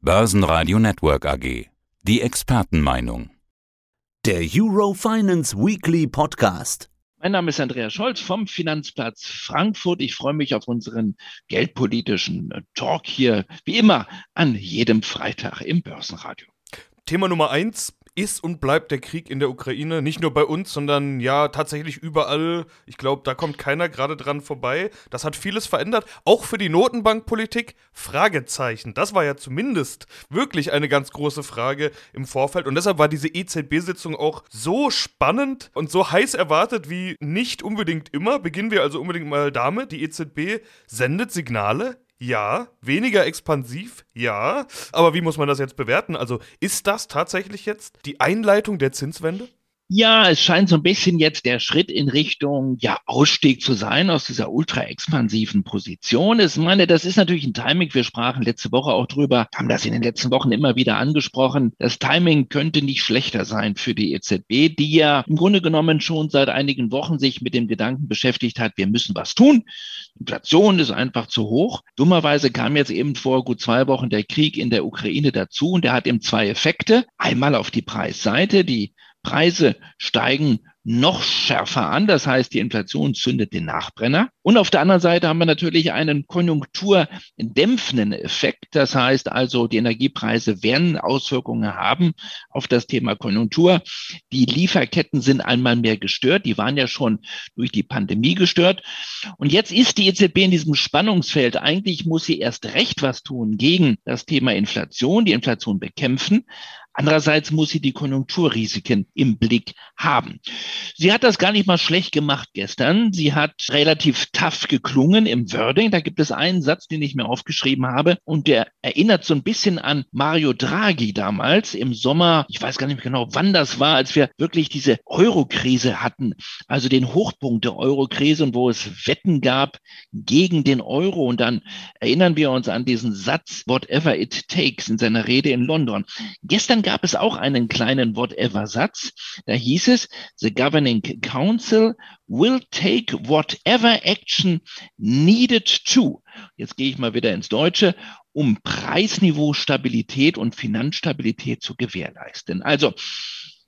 Börsenradio Network AG. Die Expertenmeinung. Der Eurofinance Weekly Podcast. Mein Name ist Andreas Scholz vom Finanzplatz Frankfurt. Ich freue mich auf unseren geldpolitischen Talk hier, wie immer, an jedem Freitag im Börsenradio. Thema Nummer eins ist und bleibt der Krieg in der Ukraine. Nicht nur bei uns, sondern ja, tatsächlich überall. Ich glaube, da kommt keiner gerade dran vorbei. Das hat vieles verändert. Auch für die Notenbankpolitik? Fragezeichen. Das war ja zumindest wirklich eine ganz große Frage im Vorfeld. Und deshalb war diese EZB-Sitzung auch so spannend und so heiß erwartet wie nicht unbedingt immer. Beginnen wir also unbedingt mal damit. Die EZB sendet Signale ja. Weniger expansiv? Ja. Aber wie muss man das jetzt bewerten? Also ist das tatsächlich jetzt die Einleitung der Zinswende? Ja, es scheint so ein bisschen jetzt der Schritt in Richtung ja, Ausstieg zu sein aus dieser ultra expansiven Position. Ich meine, das ist natürlich ein Timing. Wir sprachen letzte Woche auch drüber, haben das in den letzten Wochen immer wieder angesprochen. Das Timing könnte nicht schlechter sein für die EZB, die ja im Grunde genommen schon seit einigen Wochen sich mit dem Gedanken beschäftigt hat, wir müssen was tun. Inflation ist einfach zu hoch. Dummerweise kam jetzt eben vor gut zwei Wochen der Krieg in der Ukraine dazu und der hat eben zwei Effekte. Einmal auf die Preisseite, die Preise steigen noch schärfer an. Das heißt, die Inflation zündet den Nachbrenner. Und auf der anderen Seite haben wir natürlich einen konjunkturdämpfenden Effekt. Das heißt also, die Energiepreise werden Auswirkungen haben auf das Thema Konjunktur. Die Lieferketten sind einmal mehr gestört. Die waren ja schon durch die Pandemie gestört. Und jetzt ist die EZB in diesem Spannungsfeld. Eigentlich muss sie erst recht was tun gegen das Thema Inflation, die Inflation bekämpfen. Andererseits muss sie die Konjunkturrisiken im Blick haben. Sie hat das gar nicht mal schlecht gemacht gestern. Sie hat relativ tough geklungen im Wording. Da gibt es einen Satz, den ich mir aufgeschrieben habe und der erinnert so ein bisschen an Mario Draghi damals im Sommer. Ich weiß gar nicht genau, wann das war, als wir wirklich diese Euro-Krise hatten, also den Hochpunkt der Euro-Krise und wo es Wetten gab gegen den Euro. Und dann erinnern wir uns an diesen Satz, whatever it takes in seiner Rede in London. Gestern gab es auch einen kleinen Whatever-Satz. Da hieß es, the governing council will take whatever action needed to. Jetzt gehe ich mal wieder ins Deutsche, um Preisniveau Stabilität und Finanzstabilität zu gewährleisten. Also,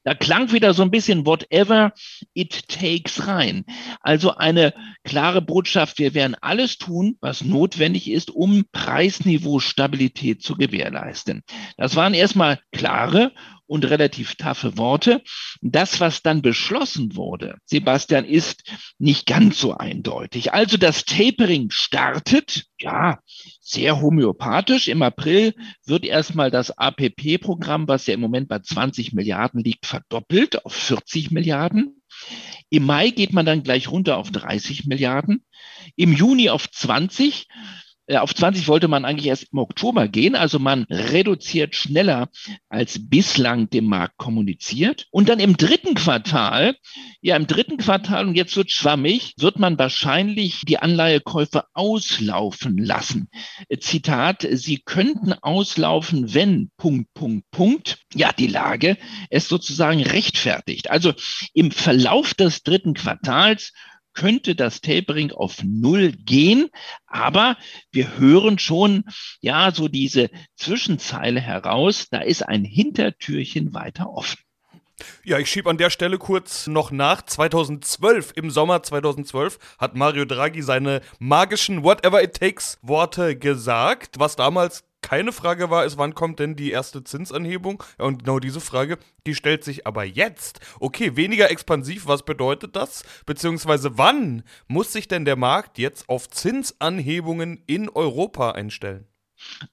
da klang wieder so ein bisschen whatever it takes rein. Also eine klare Botschaft, wir werden alles tun, was notwendig ist, um Preisniveau-Stabilität zu gewährleisten. Das waren erstmal klare und relativ taffe Worte. Das, was dann beschlossen wurde, Sebastian, ist nicht ganz so eindeutig. Also das Tapering startet, ja, sehr homöopathisch. Im April wird erstmal das APP-Programm, was ja im Moment bei 20 Milliarden liegt, verdoppelt auf 40 Milliarden. Im Mai geht man dann gleich runter auf 30 Milliarden. Im Juni auf 20 äh, auf 20 wollte man eigentlich erst im Oktober gehen. Also man reduziert schneller als bislang dem Markt kommuniziert. Und dann im dritten Quartal, ja im dritten Quartal, und jetzt wird schwammig, wird man wahrscheinlich die Anleihekäufe auslaufen lassen. Äh, Zitat, sie könnten auslaufen, wenn, Punkt, Punkt, Punkt, ja, die Lage es sozusagen rechtfertigt. Also im Verlauf des dritten Quartals könnte das Tapering auf Null gehen. Aber wir hören schon, ja, so diese Zwischenzeile heraus, da ist ein Hintertürchen weiter offen. Ja, ich schiebe an der Stelle kurz noch nach. 2012, im Sommer 2012, hat Mario Draghi seine magischen Whatever It Takes Worte gesagt, was damals keine Frage war, ist, wann kommt denn die erste Zinsanhebung? Und genau diese Frage, die stellt sich aber jetzt. Okay, weniger expansiv, was bedeutet das? Beziehungsweise wann muss sich denn der Markt jetzt auf Zinsanhebungen in Europa einstellen?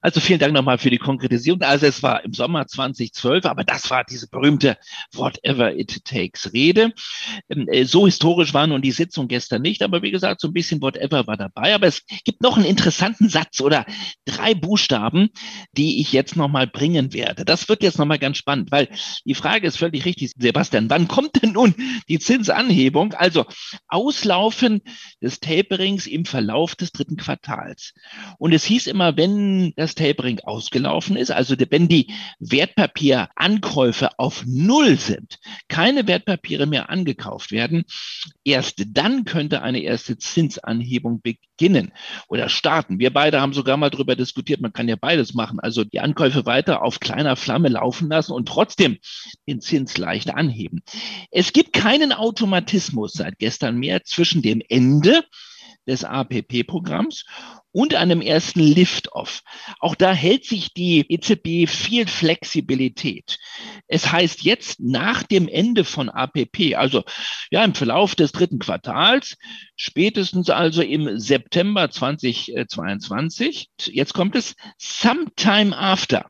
Also vielen Dank nochmal für die Konkretisierung. Also es war im Sommer 2012, aber das war diese berühmte Whatever it takes Rede. Ähm, äh, so historisch war nun die Sitzung gestern nicht, aber wie gesagt, so ein bisschen Whatever war dabei. Aber es gibt noch einen interessanten Satz oder drei Buchstaben, die ich jetzt nochmal bringen werde. Das wird jetzt nochmal ganz spannend, weil die Frage ist völlig richtig, Sebastian. Wann kommt denn nun die Zinsanhebung? Also Auslaufen des Taperings im Verlauf des dritten Quartals. Und es hieß immer, wenn das Tapering ausgelaufen ist, also wenn die Wertpapierankäufe auf Null sind, keine Wertpapiere mehr angekauft werden, erst dann könnte eine erste Zinsanhebung beginnen oder starten. Wir beide haben sogar mal darüber diskutiert, man kann ja beides machen, also die Ankäufe weiter auf kleiner Flamme laufen lassen und trotzdem den Zins leicht anheben. Es gibt keinen Automatismus seit gestern mehr zwischen dem Ende des APP-Programms und einem ersten Lift-Off. Auch da hält sich die EZB viel Flexibilität. Es heißt jetzt nach dem Ende von APP, also ja im Verlauf des dritten Quartals, spätestens also im September 2022, jetzt kommt es sometime after.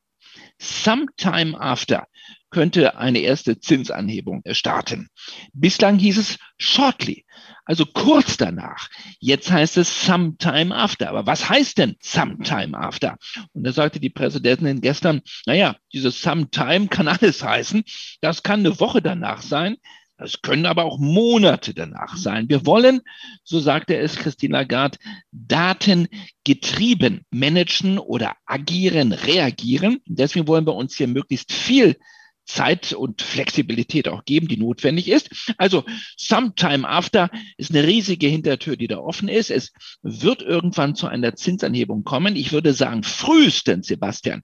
Sometime after könnte eine erste Zinsanhebung starten. Bislang hieß es shortly, also kurz danach. Jetzt heißt es sometime after. Aber was heißt denn sometime after? Und da sagte die Präsidentin gestern, naja, dieses sometime kann alles heißen. Das kann eine Woche danach sein. Das können aber auch Monate danach sein. Wir wollen, so sagte es Christine Lagarde, datengetrieben managen oder agieren, reagieren. deswegen wollen wir uns hier möglichst viel Zeit und Flexibilität auch geben, die notwendig ist. Also sometime after ist eine riesige Hintertür, die da offen ist. Es wird irgendwann zu einer Zinsanhebung kommen. Ich würde sagen, frühestens, Sebastian,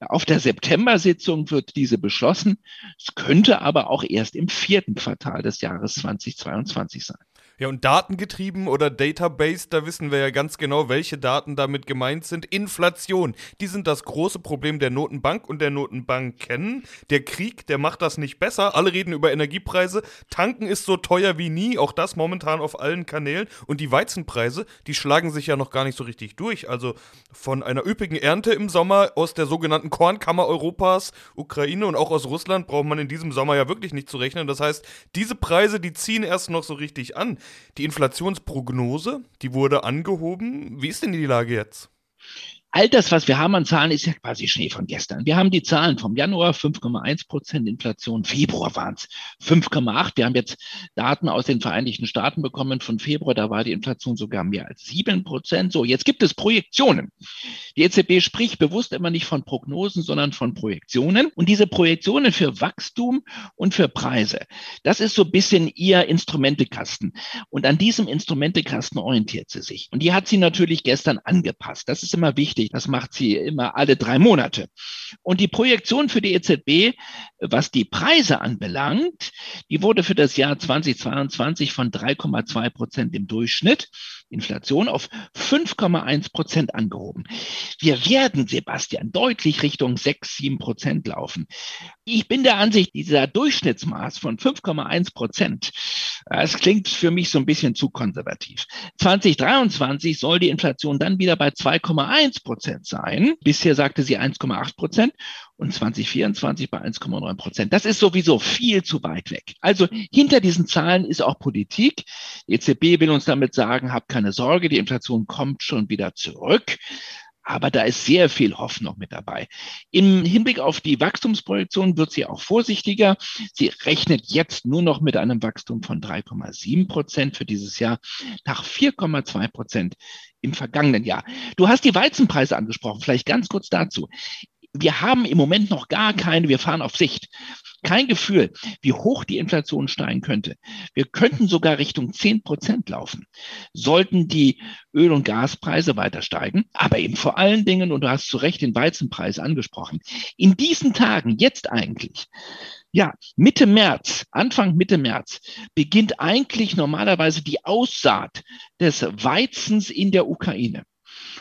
auf der September-Sitzung wird diese beschlossen. Es könnte aber auch erst im vierten Quartal des Jahres 2022 sein. Ja, und datengetrieben oder Database, da wissen wir ja ganz genau, welche Daten damit gemeint sind. Inflation, die sind das große Problem der Notenbank und der Notenbank kennen. Der Krieg, der macht das nicht besser. Alle reden über Energiepreise. Tanken ist so teuer wie nie, auch das momentan auf allen Kanälen. Und die Weizenpreise, die schlagen sich ja noch gar nicht so richtig durch. Also von einer üppigen Ernte im Sommer aus der sogenannten Kornkammer Europas, Ukraine und auch aus Russland braucht man in diesem Sommer ja wirklich nicht zu rechnen. Das heißt, diese Preise, die ziehen erst noch so richtig an. Die Inflationsprognose, die wurde angehoben. Wie ist denn die Lage jetzt? All das, was wir haben an Zahlen, ist ja quasi Schnee von gestern. Wir haben die Zahlen vom Januar 5,1 Prozent Inflation, Februar waren es 5,8. Wir haben jetzt Daten aus den Vereinigten Staaten bekommen von Februar, da war die Inflation sogar mehr als 7 Prozent. So, jetzt gibt es Projektionen. Die EZB spricht bewusst immer nicht von Prognosen, sondern von Projektionen. Und diese Projektionen für Wachstum und für Preise, das ist so ein bisschen ihr Instrumentekasten. Und an diesem Instrumentekasten orientiert sie sich. Und die hat sie natürlich gestern angepasst. Das ist immer wichtig wichtig. Das macht sie immer alle drei Monate. Und die Projektion für die EZB, was die Preise anbelangt, die wurde für das Jahr 2022 von 3,2 Prozent im Durchschnitt Inflation auf 5,1 Prozent angehoben. Wir werden, Sebastian, deutlich Richtung 6, 7 Prozent laufen. Ich bin der Ansicht, dieser Durchschnittsmaß von 5,1 Prozent, das klingt für mich so ein bisschen zu konservativ. 2023 soll die Inflation dann wieder bei 2,1 Prozent sein. Bisher sagte sie 1,8 Prozent und 2024 bei 1,9 Prozent. Das ist sowieso viel zu weit weg. Also hinter diesen Zahlen ist auch Politik. Die EZB will uns damit sagen, habt keine Sorge, die Inflation kommt schon wieder zurück. Aber da ist sehr viel Hoffnung mit dabei. Im Hinblick auf die Wachstumsprojektion wird sie auch vorsichtiger. Sie rechnet jetzt nur noch mit einem Wachstum von 3,7 Prozent für dieses Jahr nach 4,2 Prozent im vergangenen Jahr. Du hast die Weizenpreise angesprochen. Vielleicht ganz kurz dazu wir haben im Moment noch gar keine, wir fahren auf Sicht, kein Gefühl, wie hoch die Inflation steigen könnte. Wir könnten sogar Richtung 10 Prozent laufen, sollten die Öl- und Gaspreise weiter steigen. Aber eben vor allen Dingen, und du hast zu Recht den Weizenpreis angesprochen, in diesen Tagen, jetzt eigentlich, ja, Mitte März, Anfang Mitte März beginnt eigentlich normalerweise die Aussaat des Weizens in der Ukraine.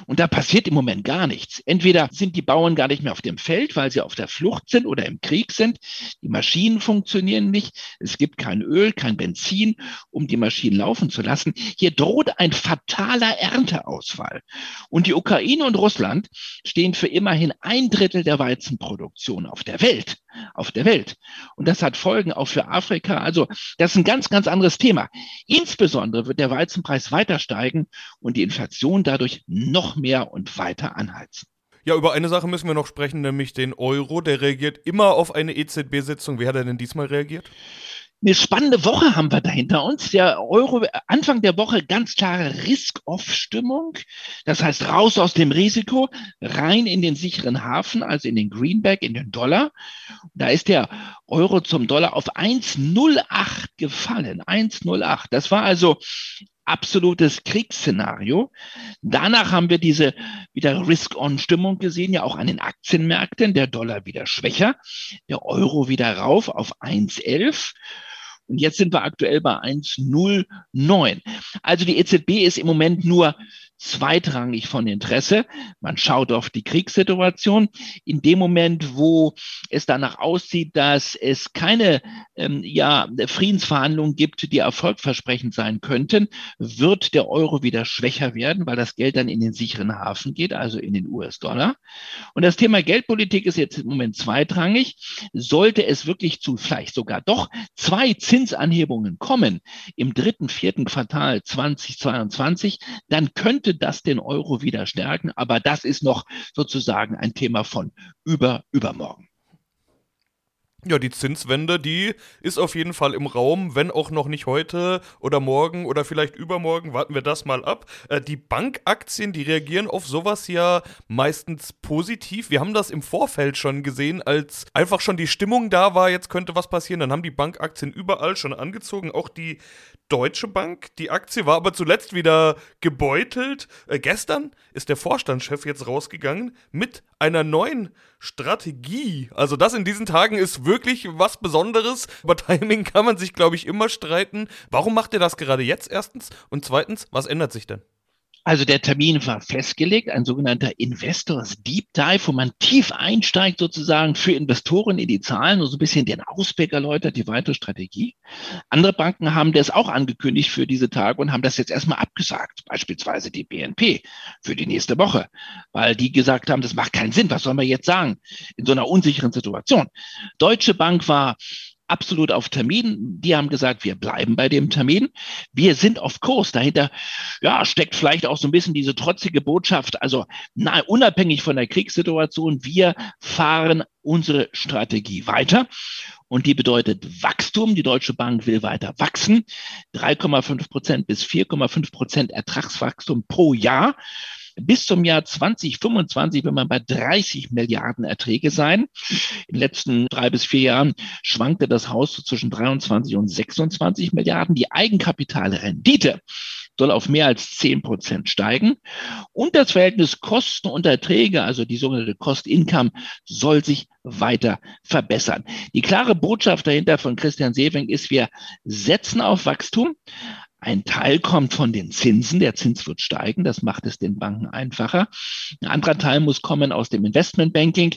Und da passiert im Moment gar nichts. Entweder sind die Bauern gar nicht mehr auf dem Feld, weil sie auf der Flucht sind oder im Krieg sind. Die Maschinen funktionieren nicht. Es gibt kein Öl, kein Benzin, um die Maschinen laufen zu lassen. Hier droht ein fataler Ernteausfall. Und die Ukraine und Russland stehen für immerhin ein Drittel der Weizenproduktion auf der Welt. Auf der Welt. Und das hat Folgen auch für Afrika. Also das ist ein ganz, ganz anderes Thema. Insbesondere wird der Weizenpreis weiter steigen und die Inflation dadurch noch noch mehr und weiter anheizen. Ja, über eine Sache müssen wir noch sprechen, nämlich den Euro. Der reagiert immer auf eine EZB-Sitzung. Wie hat er denn diesmal reagiert? Eine spannende Woche haben wir da hinter uns. Der Euro, Anfang der Woche ganz klare Risk-Off-Stimmung. Das heißt, raus aus dem Risiko, rein in den sicheren Hafen, also in den Greenback, in den Dollar. Da ist der Euro zum Dollar auf 1,08 gefallen. 1,08. Das war also absolutes Kriegsszenario. Danach haben wir diese wieder Risk-on-Stimmung gesehen, ja auch an den Aktienmärkten. Der Dollar wieder schwächer, der Euro wieder rauf auf 1,11. Und jetzt sind wir aktuell bei 1,09. Also die EZB ist im Moment nur zweitrangig von Interesse. Man schaut auf die Kriegssituation. In dem Moment, wo es danach aussieht, dass es keine ähm, ja, Friedensverhandlungen gibt, die erfolgversprechend sein könnten, wird der Euro wieder schwächer werden, weil das Geld dann in den sicheren Hafen geht, also in den US-Dollar. Und das Thema Geldpolitik ist jetzt im Moment zweitrangig. Sollte es wirklich zu vielleicht sogar doch zwei Zinsanhebungen kommen im dritten, vierten Quartal 2022, dann könnte könnte das den Euro wieder stärken, aber das ist noch sozusagen ein Thema von über übermorgen. Ja, die Zinswende, die ist auf jeden Fall im Raum, wenn auch noch nicht heute oder morgen oder vielleicht übermorgen, warten wir das mal ab. Äh, die Bankaktien, die reagieren auf sowas ja meistens positiv. Wir haben das im Vorfeld schon gesehen, als einfach schon die Stimmung da war, jetzt könnte was passieren. Dann haben die Bankaktien überall schon angezogen, auch die Deutsche Bank. Die Aktie war aber zuletzt wieder gebeutelt. Äh, gestern ist der Vorstandschef jetzt rausgegangen mit einer neuen Strategie. Also das in diesen Tagen ist wirklich was Besonderes. Über Timing kann man sich, glaube ich, immer streiten. Warum macht er das gerade jetzt erstens? Und zweitens, was ändert sich denn? Also der Termin war festgelegt, ein sogenannter Investors Deep Dive, wo man tief einsteigt sozusagen für Investoren in die Zahlen und so ein bisschen den Ausblick erläutert, die weitere Strategie. Andere Banken haben das auch angekündigt für diese Tage und haben das jetzt erstmal abgesagt, beispielsweise die BNP für die nächste Woche, weil die gesagt haben, das macht keinen Sinn, was sollen wir jetzt sagen in so einer unsicheren Situation. Deutsche Bank war absolut auf Termin. Die haben gesagt, wir bleiben bei dem Termin. Wir sind auf Kurs. Dahinter ja, steckt vielleicht auch so ein bisschen diese trotzige Botschaft. Also na, unabhängig von der Kriegssituation, wir fahren unsere Strategie weiter. Und die bedeutet Wachstum. Die Deutsche Bank will weiter wachsen. 3,5 Prozent bis 4,5 Prozent Ertragswachstum pro Jahr bis zum Jahr 2025 will man bei 30 Milliarden Erträge sein. In den letzten drei bis vier Jahren schwankte das Haus zwischen 23 und 26 Milliarden. Die Eigenkapitalrendite soll auf mehr als 10 Prozent steigen. Und das Verhältnis Kosten und Erträge, also die sogenannte Cost-Income, soll sich weiter verbessern. Die klare Botschaft dahinter von Christian Sewing ist, wir setzen auf Wachstum, ein Teil kommt von den Zinsen, der Zins wird steigen, das macht es den Banken einfacher. Ein anderer Teil muss kommen aus dem Investmentbanking.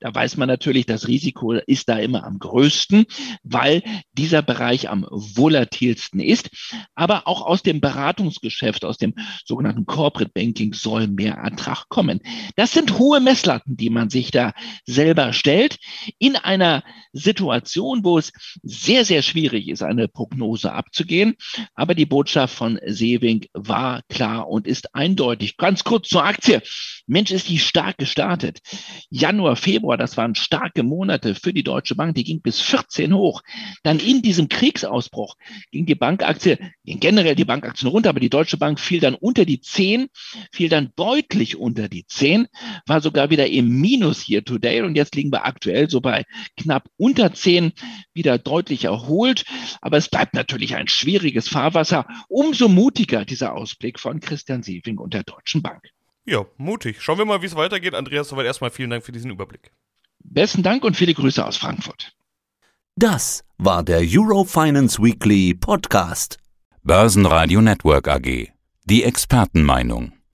Da weiß man natürlich, das Risiko ist da immer am größten, weil dieser Bereich am volatilsten ist. Aber auch aus dem Beratungsgeschäft, aus dem sogenannten Corporate Banking soll mehr Ertrag kommen. Das sind hohe Messlatten, die man sich da selber stellt in einer Situation, wo es sehr, sehr schwierig ist, eine Prognose abzugehen. Aber aber die Botschaft von Sewing war klar und ist eindeutig. Ganz kurz zur Aktie. Mensch, ist die stark gestartet. Januar, Februar, das waren starke Monate für die Deutsche Bank. Die ging bis 14 hoch. Dann in diesem Kriegsausbruch ging die Bankaktie, ging generell die Bankaktien runter, aber die Deutsche Bank fiel dann unter die 10, fiel dann deutlich unter die 10, war sogar wieder im Minus hier today und jetzt liegen wir aktuell so bei knapp unter 10, wieder deutlich erholt. Aber es bleibt natürlich ein schwieriges Fahrwasser Wasser. Umso mutiger dieser Ausblick von Christian Sieving und der Deutschen Bank. Ja, mutig. Schauen wir mal, wie es weitergeht. Andreas, soweit erstmal vielen Dank für diesen Überblick. Besten Dank und viele Grüße aus Frankfurt. Das war der Eurofinance Weekly Podcast. Börsenradio Network AG. Die Expertenmeinung.